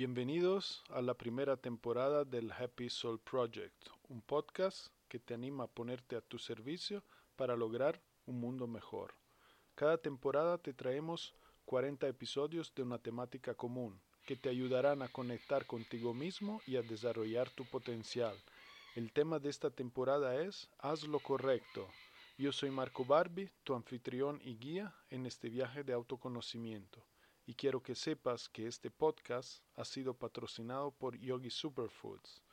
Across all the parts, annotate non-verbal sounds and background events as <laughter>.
Bienvenidos a la primera temporada del Happy Soul Project, un podcast que te anima a ponerte a tu servicio para lograr un mundo mejor. Cada temporada te traemos 40 episodios de una temática común que te ayudarán a conectar contigo mismo y a desarrollar tu potencial. El tema de esta temporada es Haz lo correcto. Yo soy Marco Barbie, tu anfitrión y guía en este viaje de autoconocimiento. Y quiero que sepas que este podcast ha sido patrocinado por Yogi Superfoods,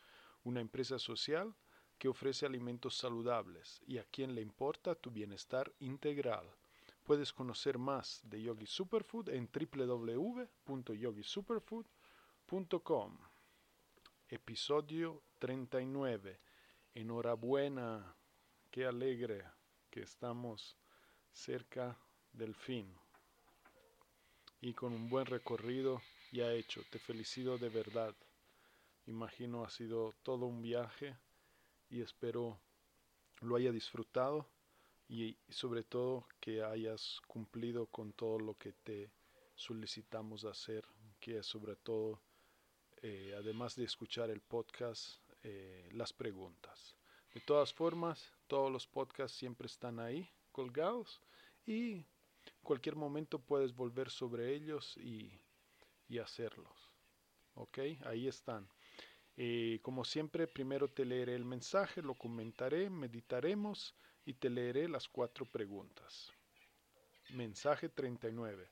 una empresa social que ofrece alimentos saludables y a quien le importa tu bienestar integral. Puedes conocer más de Yogi Superfood en www.yogisuperfood.com. Episodio 39. Enhorabuena, qué alegre que estamos cerca del fin y con un buen recorrido ya hecho. Te felicito de verdad. Imagino ha sido todo un viaje y espero lo haya disfrutado y sobre todo que hayas cumplido con todo lo que te solicitamos hacer, que es sobre todo, eh, además de escuchar el podcast, eh, las preguntas. De todas formas, todos los podcasts siempre están ahí colgados y cualquier momento puedes volver sobre ellos y, y hacerlos. ¿Ok? Ahí están. Eh, como siempre, primero te leeré el mensaje, lo comentaré, meditaremos y te leeré las cuatro preguntas. Mensaje 39.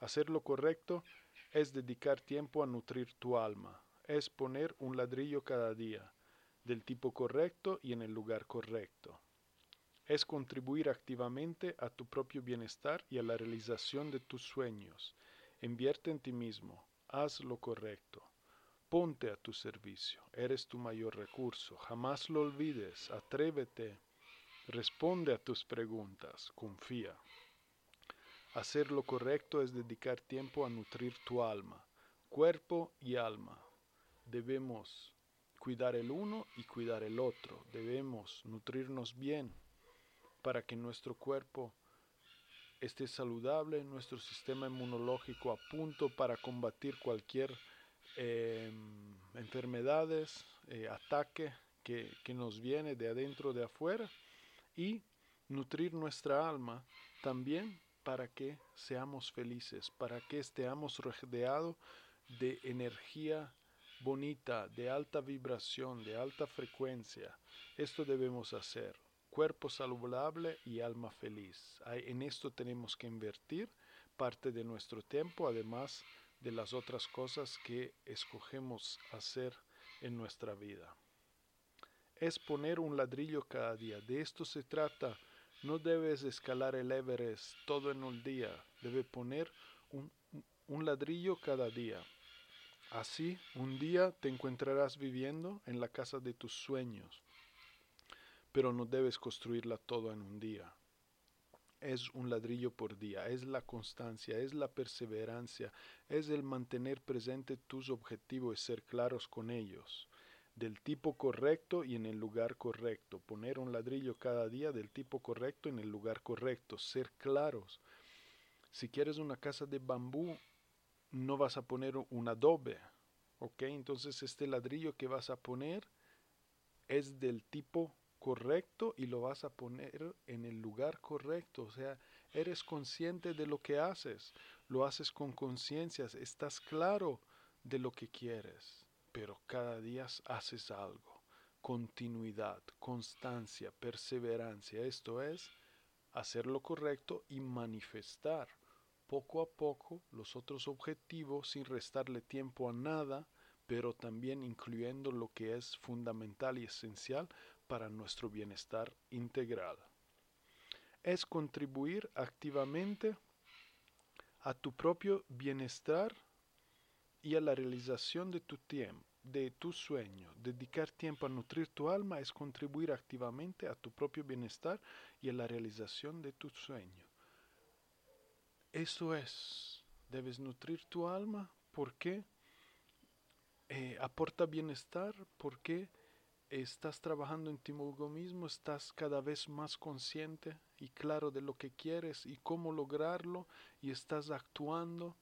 Hacer lo correcto es dedicar tiempo a nutrir tu alma, es poner un ladrillo cada día, del tipo correcto y en el lugar correcto. Es contribuir activamente a tu propio bienestar y a la realización de tus sueños. Invierte en ti mismo, haz lo correcto. Ponte a tu servicio, eres tu mayor recurso, jamás lo olvides, atrévete, responde a tus preguntas, confía. Hacer lo correcto es dedicar tiempo a nutrir tu alma, cuerpo y alma. Debemos cuidar el uno y cuidar el otro, debemos nutrirnos bien para que nuestro cuerpo esté saludable, nuestro sistema inmunológico a punto para combatir cualquier eh, enfermedades, ataque que, que nos viene de adentro, de afuera, y nutrir nuestra alma también para que seamos felices, para que estemos rodeados de energía bonita, de alta vibración, de alta frecuencia. Esto debemos hacer. Cuerpo saludable y alma feliz. En esto tenemos que invertir parte de nuestro tiempo, además de las otras cosas que escogemos hacer en nuestra vida. Es poner un ladrillo cada día. De esto se trata. No debes escalar el Everest todo en un día. Debe poner un, un ladrillo cada día. Así, un día te encontrarás viviendo en la casa de tus sueños. Pero no debes construirla todo en un día es un ladrillo por día, es la constancia, es la perseverancia, es el mantener presente tus objetivos y ser claros con ellos, del tipo correcto y en el lugar correcto, poner un ladrillo cada día del tipo correcto en el lugar correcto, ser claros. Si quieres una casa de bambú, no vas a poner un adobe, ¿ok? Entonces este ladrillo que vas a poner es del tipo correcto y lo vas a poner en el lugar correcto. O sea, eres consciente de lo que haces, lo haces con conciencia, estás claro de lo que quieres, pero cada día haces algo. Continuidad, constancia, perseverancia. Esto es hacer lo correcto y manifestar poco a poco los otros objetivos sin restarle tiempo a nada, pero también incluyendo lo que es fundamental y esencial para nuestro bienestar integral. Es contribuir activamente a tu propio bienestar y a la realización de tu tiempo, de tu sueño. Dedicar tiempo a nutrir tu alma es contribuir activamente a tu propio bienestar y a la realización de tu sueño. Eso es, debes nutrir tu alma porque eh, aporta bienestar, porque estás trabajando en ti mismo, estás cada vez más consciente y claro de lo que quieres y cómo lograrlo y estás actuando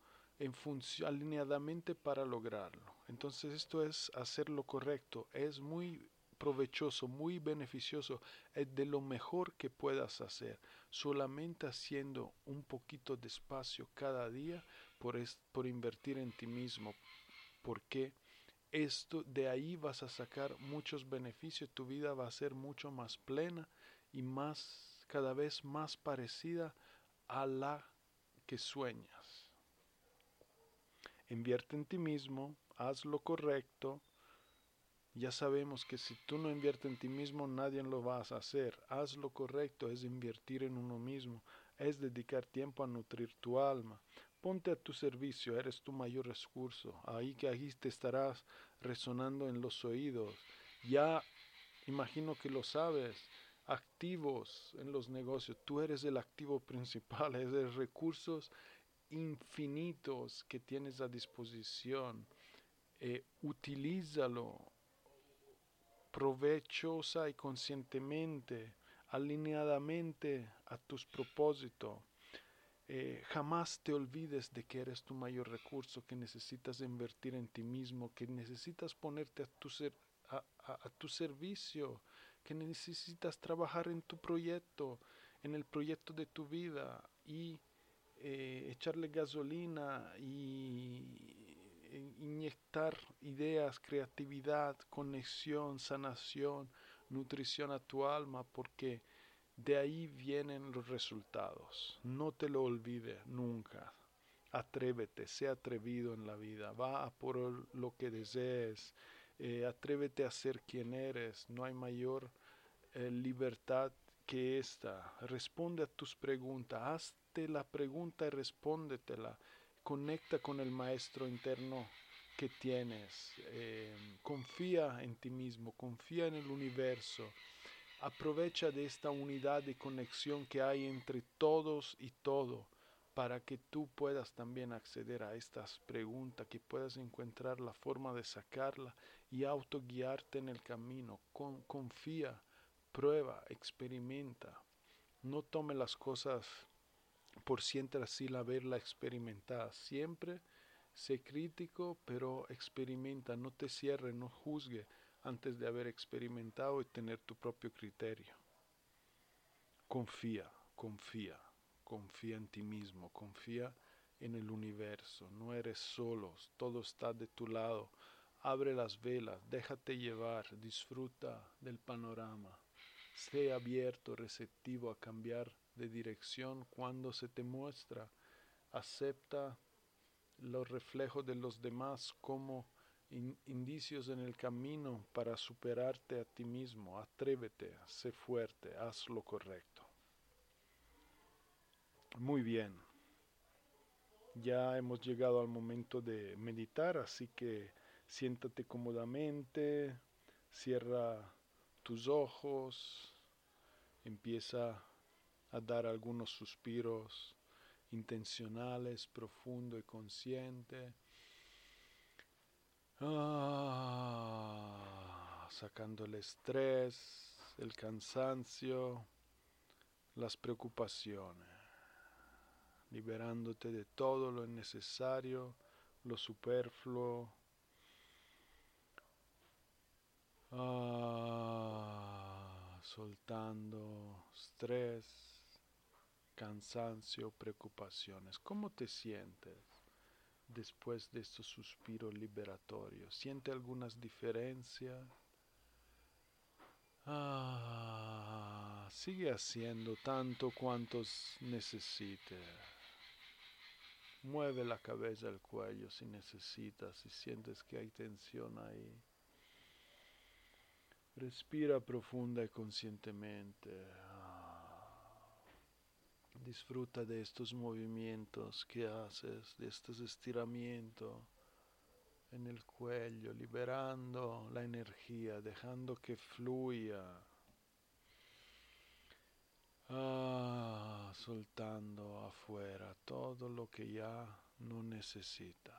alineadamente para lograrlo. Entonces esto es hacer lo correcto, es muy provechoso, muy beneficioso, es de lo mejor que puedas hacer, solamente haciendo un poquito de espacio cada día por, por invertir en ti mismo, porque esto de ahí vas a sacar muchos beneficios, tu vida va a ser mucho más plena y más cada vez más parecida a la que sueñas. Invierte en ti mismo, haz lo correcto. Ya sabemos que si tú no inviertes en ti mismo, nadie lo va a hacer. Haz lo correcto, es invertir en uno mismo, es dedicar tiempo a nutrir tu alma. Ponte a tu servicio, eres tu mayor recurso. Ahí que ahí te estarás resonando en los oídos. Ya imagino que lo sabes. Activos en los negocios. Tú eres el activo <laughs> principal, eres recursos infinitos que tienes a disposición. Eh, utilízalo provechosa y conscientemente, alineadamente a tus propósitos. Eh, jamás te olvides de que eres tu mayor recurso, que necesitas invertir en ti mismo, que necesitas ponerte a tu, a tu servicio, que necesitas trabajar en tu proyecto, en el proyecto de tu vida y eh, echarle gasolina y inyectar ideas, creatividad, conexión, sanación, nutrición a tu alma, porque de ahí vienen los resultados. No te lo olvides nunca. Atrévete, sea atrevido en la vida, va a por lo que desees, eh, atrévete a ser quien eres, no hay mayor eh, libertad que esta. Responde a tus preguntas, haz la pregunta y respóndetela. Conecta con el maestro interno que tienes. Eh, confía en ti mismo, confía en el universo. Aprovecha de esta unidad de conexión que hay entre todos y todo para que tú puedas también acceder a estas preguntas, que puedas encontrar la forma de sacarla y autoguiarte en el camino. confía, prueba, experimenta. No tome las cosas por siempre así la verla experimentada. Siempre sé crítico, pero experimenta, no te cierre, no juzgue antes de haber experimentado y tener tu propio criterio. Confía, confía, confía en ti mismo, confía en el universo, no eres solo, todo está de tu lado. Abre las velas, déjate llevar, disfruta del panorama. Sé abierto, receptivo a cambiar de dirección cuando se te muestra. Acepta los reflejos de los demás como indicios en el camino para superarte a ti mismo. Atrévete, sé fuerte, haz lo correcto. Muy bien. Ya hemos llegado al momento de meditar, así que siéntate cómodamente, cierra tus ojos, empieza a dar algunos suspiros intencionales, profundo y consciente. Ah, sacando el estrés, el cansancio, las preocupaciones, liberándote de todo lo innecesario, lo superfluo. Ah, soltando estrés cansancio, preocupaciones. ¿Cómo te sientes después de estos suspiros liberatorios? ¿Siente algunas diferencias? Ah, sigue haciendo tanto cuantos necesite. Mueve la cabeza, el cuello si necesitas, si sientes que hay tensión ahí. Respira profunda y conscientemente. Disfruta de estos movimientos que haces, de estos estiramientos. en el cuello, liberando la energía, dejando que fluya. Ah, soltando afuera todo lo que ya no necesita.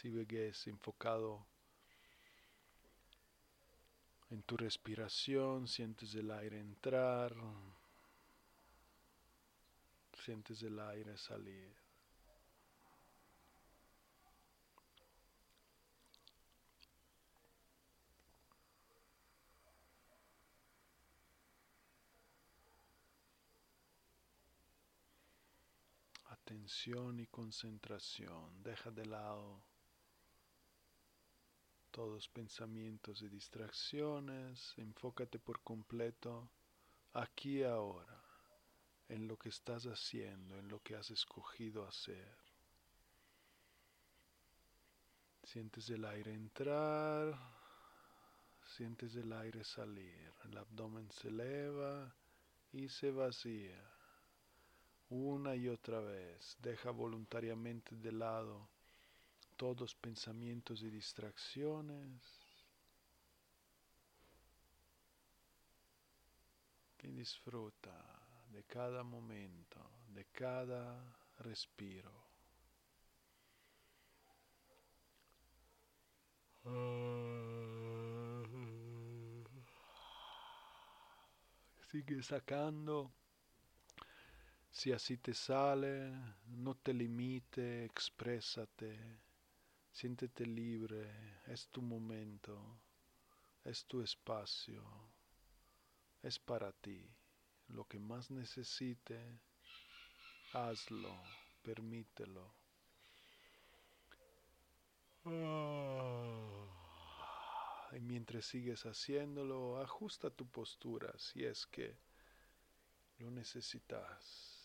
Si vegues enfocado en tu respiración, sientes el aire entrar, sientes el aire salir. Atención y concentración, deja de lado todos pensamientos y distracciones, enfócate por completo aquí y ahora, en lo que estás haciendo, en lo que has escogido hacer. Sientes el aire entrar, sientes el aire salir, el abdomen se eleva y se vacía. Una y otra vez, deja voluntariamente de lado todos pensamientos y distracciones. Y disfruta de cada momento, de cada respiro. Sigue sacando. Si así te sale, no te limite, exprésate. Siéntete libre, es tu momento, es tu espacio, es para ti. Lo que más necesite, hazlo, permítelo. Y mientras sigues haciéndolo, ajusta tu postura si es que lo necesitas.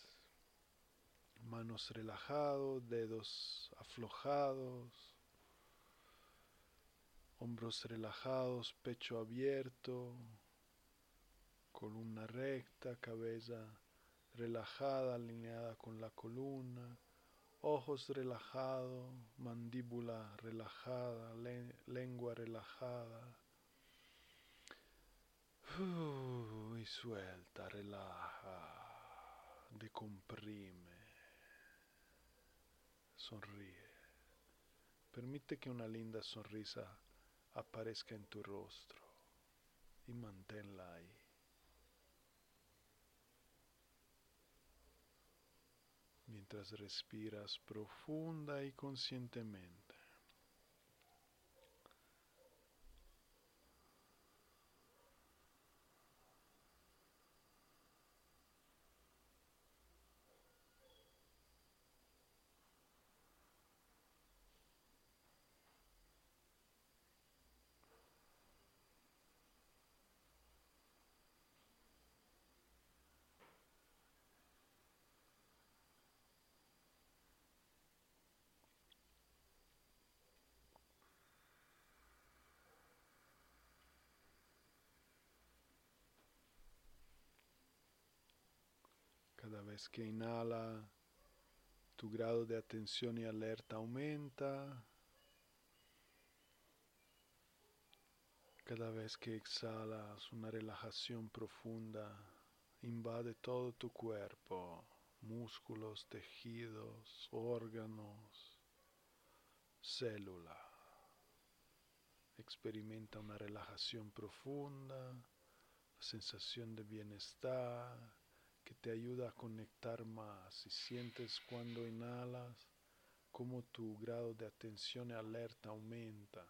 Manos relajados, dedos aflojados hombros relajados, pecho abierto, columna recta, cabeza relajada, alineada con la columna, ojos relajados, mandíbula relajada, lengua relajada. y suelta, relaja, decomprime, sonríe. Permite que una linda sonrisa aparezca en tu rostro y manténla ahí. Mientras respiras profunda y conscientemente. Cada vez que inhala, tu grado de atención y alerta aumenta. Cada vez que exhalas, una relajación profunda invade todo tu cuerpo, músculos, tejidos, órganos, célula. Experimenta una relajación profunda, sensación de bienestar que te ayuda a conectar más y sientes cuando inhalas como tu grado de atención y alerta aumenta.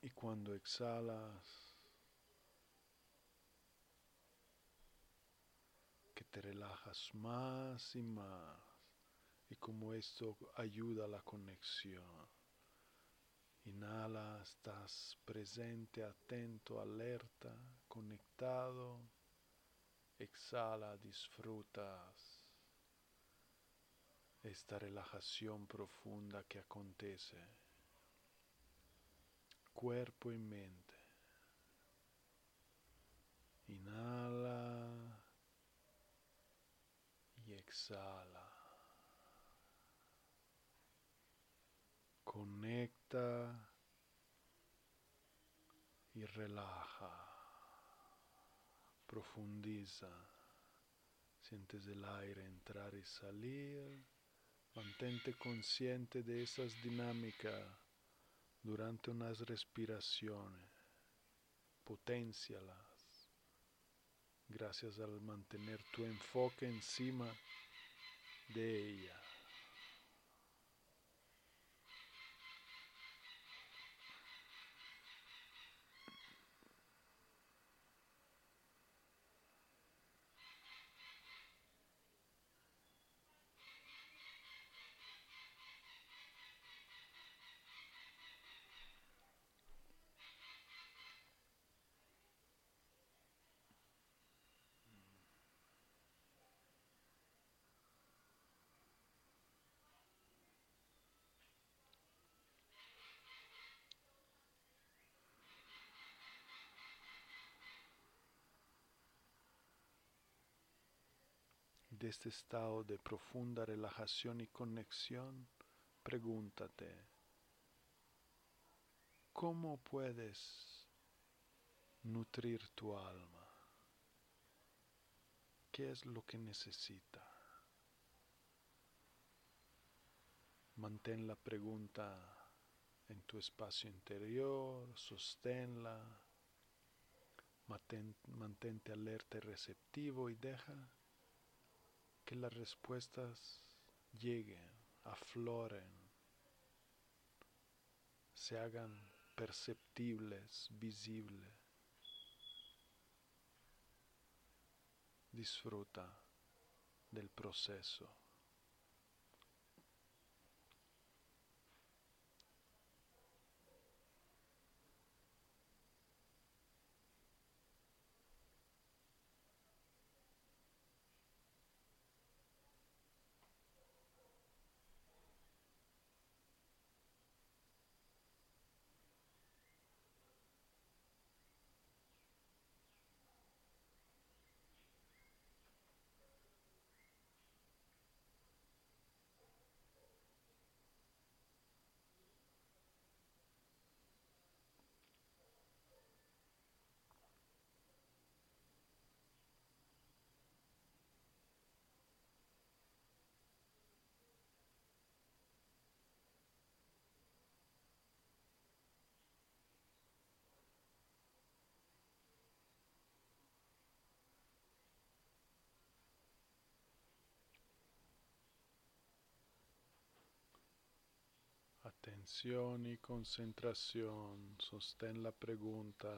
Y cuando exhalas, que te relajas más y más. Y como esto ayuda a la conexión. Inhala, estás presente, atento, alerta, conectado. Exhala, disfrutas esta relajación profunda que acontece. cuerpo y mente. Inhala y exhala. Conecta y relaja. Profundiza. Sientes el aire entrar y salir. Mantente consciente de esas dinámicas durante unas respiraciones. Potencialas. Gracias al mantener tu enfoque encima de ella. De este estado de profunda relajación y conexión, pregúntate, ¿cómo puedes nutrir tu alma? ¿Qué es lo que necesita? Mantén la pregunta en tu espacio interior, sosténla, mantente alerta y receptivo y deja que las respuestas lleguen, afloren, se hagan perceptibles, visibles. Disfruta del proceso. Atención y concentración. Sostén la pregunta.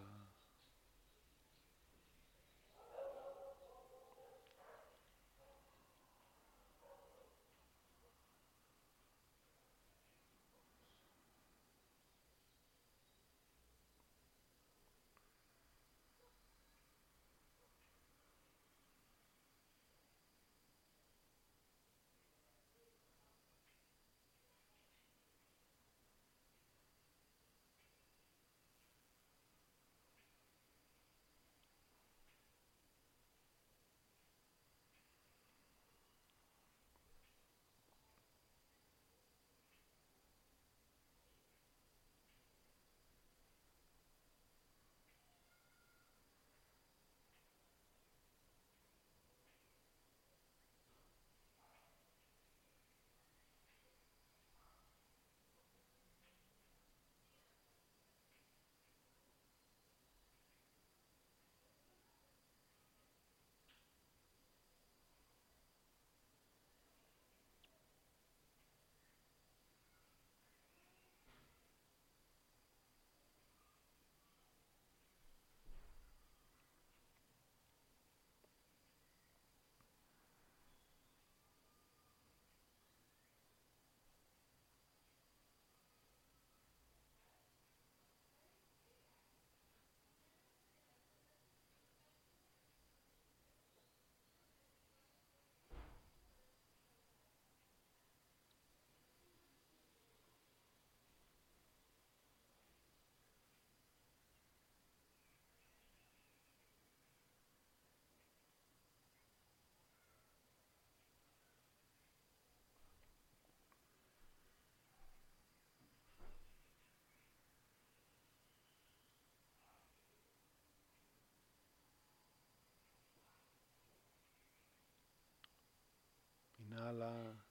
Inhala.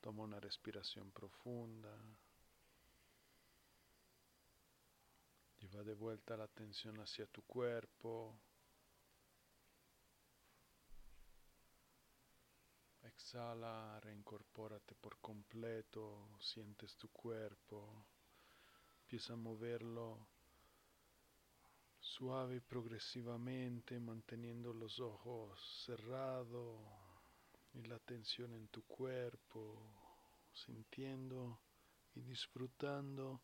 Toma una respiración profunda. Lleva de vuelta la atención hacia tu cuerpo. Exhala, reincorpórate por completo, sientes tu cuerpo, empieza a moverlo suave y progresivamente, manteniendo los ojos cerrados y la tensión en tu cuerpo, sintiendo y disfrutando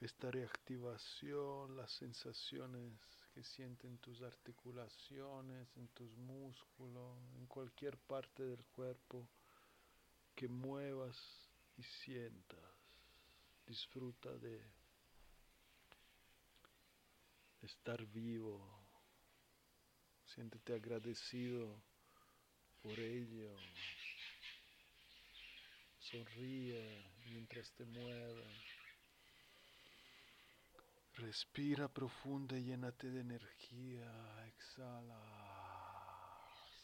esta reactivación, las sensaciones que sienten tus articulaciones, en tus músculos, en cualquier parte del cuerpo que muevas y sientas. Disfruta de estar vivo. Siéntete agradecido por ello. Sonríe mientras te mueves. Respira profunda y llénate de energía. Exhala.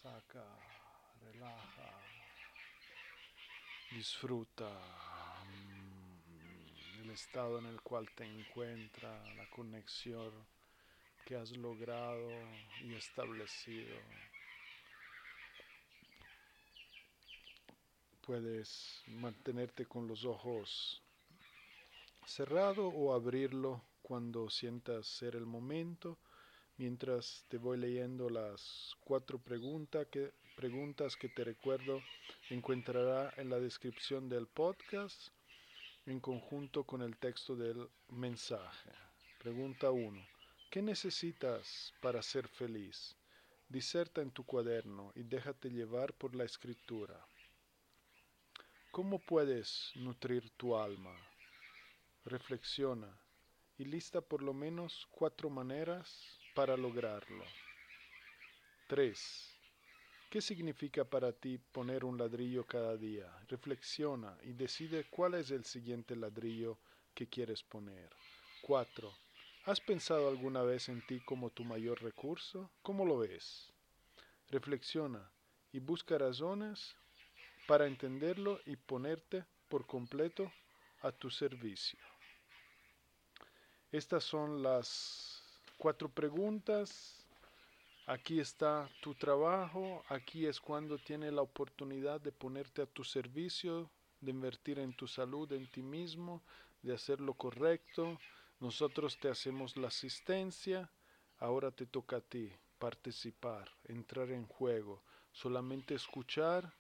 Saca. Relaja. Disfruta mm, el estado en el cual te encuentra, la conexión que has logrado y establecido. Puedes mantenerte con los ojos cerrados o abrirlo cuando sientas ser el momento, mientras te voy leyendo las cuatro preguntas que, preguntas que te recuerdo encontrará en la descripción del podcast en conjunto con el texto del mensaje. Pregunta 1. ¿Qué necesitas para ser feliz? Diserta en tu cuaderno y déjate llevar por la escritura. ¿Cómo puedes nutrir tu alma? Reflexiona y lista por lo menos cuatro maneras para lograrlo. 3. ¿Qué significa para ti poner un ladrillo cada día? Reflexiona y decide cuál es el siguiente ladrillo que quieres poner. 4. ¿Has pensado alguna vez en ti como tu mayor recurso? ¿Cómo lo ves? Reflexiona y busca razones para entenderlo y ponerte por completo a tu servicio. Estas son las cuatro preguntas. Aquí está tu trabajo. Aquí es cuando tienes la oportunidad de ponerte a tu servicio, de invertir en tu salud, en ti mismo, de hacer lo correcto. Nosotros te hacemos la asistencia. Ahora te toca a ti participar, entrar en juego, solamente escuchar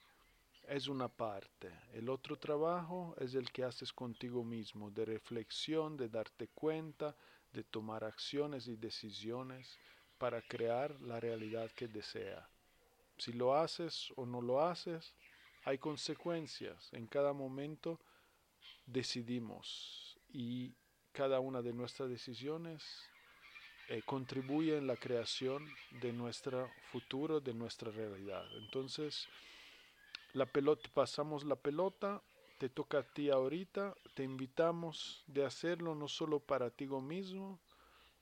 es una parte. El otro trabajo es el que haces contigo mismo, de reflexión, de darte cuenta, de tomar acciones y decisiones para crear la realidad que desea. Si lo haces o no lo haces, hay consecuencias. En cada momento decidimos y cada una de nuestras decisiones eh, contribuye en la creación de nuestro futuro, de nuestra realidad. Entonces, la pelota, pasamos la pelota, te toca a ti ahorita, te invitamos de hacerlo no solo para ti mismo,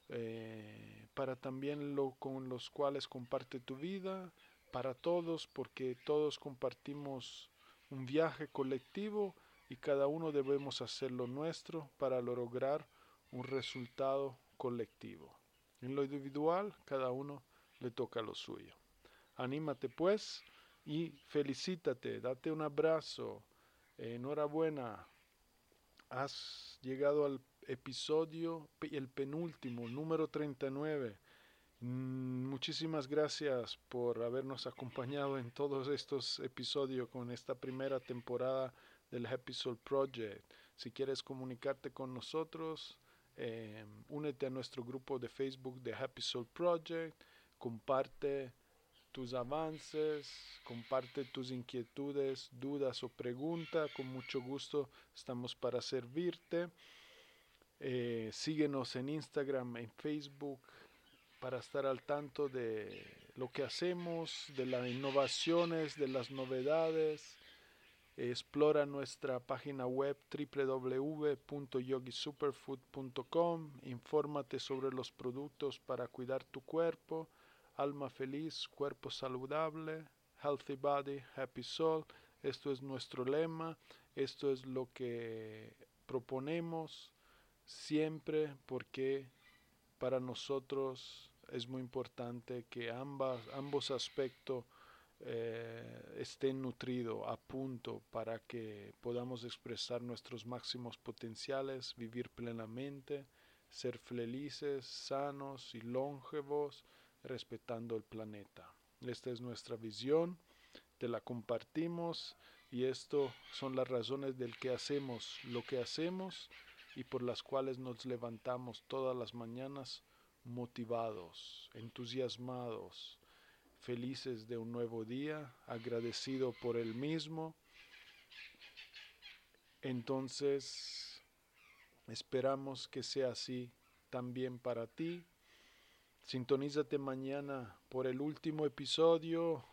eh, para también lo con los cuales comparte tu vida, para todos, porque todos compartimos un viaje colectivo y cada uno debemos hacer lo nuestro para lograr un resultado colectivo. En lo individual, cada uno le toca lo suyo. Anímate pues y felicítate, date un abrazo, enhorabuena, has llegado al episodio, el penúltimo, número 39. Mm, muchísimas gracias por habernos acompañado en todos estos episodios con esta primera temporada del Happy Soul Project. Si quieres comunicarte con nosotros, eh, únete a nuestro grupo de Facebook de Happy Soul Project, comparte tus avances, comparte tus inquietudes, dudas o preguntas. Con mucho gusto estamos para servirte. Eh, síguenos en Instagram, en Facebook, para estar al tanto de lo que hacemos, de las innovaciones, de las novedades. Explora nuestra página web www.yogisuperfood.com. Infórmate sobre los productos para cuidar tu cuerpo alma feliz, cuerpo saludable. Healthy Body, Happy Soul. Esto es nuestro lema, esto es lo que proponemos siempre porque para nosotros es muy importante que ambas, ambos aspectos eh, estén nutridos a punto para que podamos expresar nuestros máximos potenciales, vivir plenamente, ser felices, sanos y longevos, respetando el planeta. Esta es nuestra visión, te la compartimos y esto son las razones del que hacemos lo que hacemos y por las cuales nos levantamos todas las mañanas motivados, entusiasmados, felices de un nuevo día, agradecido por el mismo. Entonces, esperamos que sea así también para ti. Sintonízate mañana por el último episodio.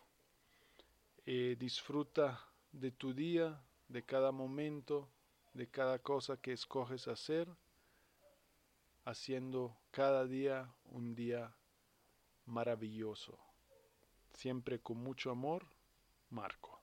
Eh, disfruta de tu día, de cada momento, de cada cosa que escoges hacer, haciendo cada día un día maravilloso. Siempre con mucho amor, Marco.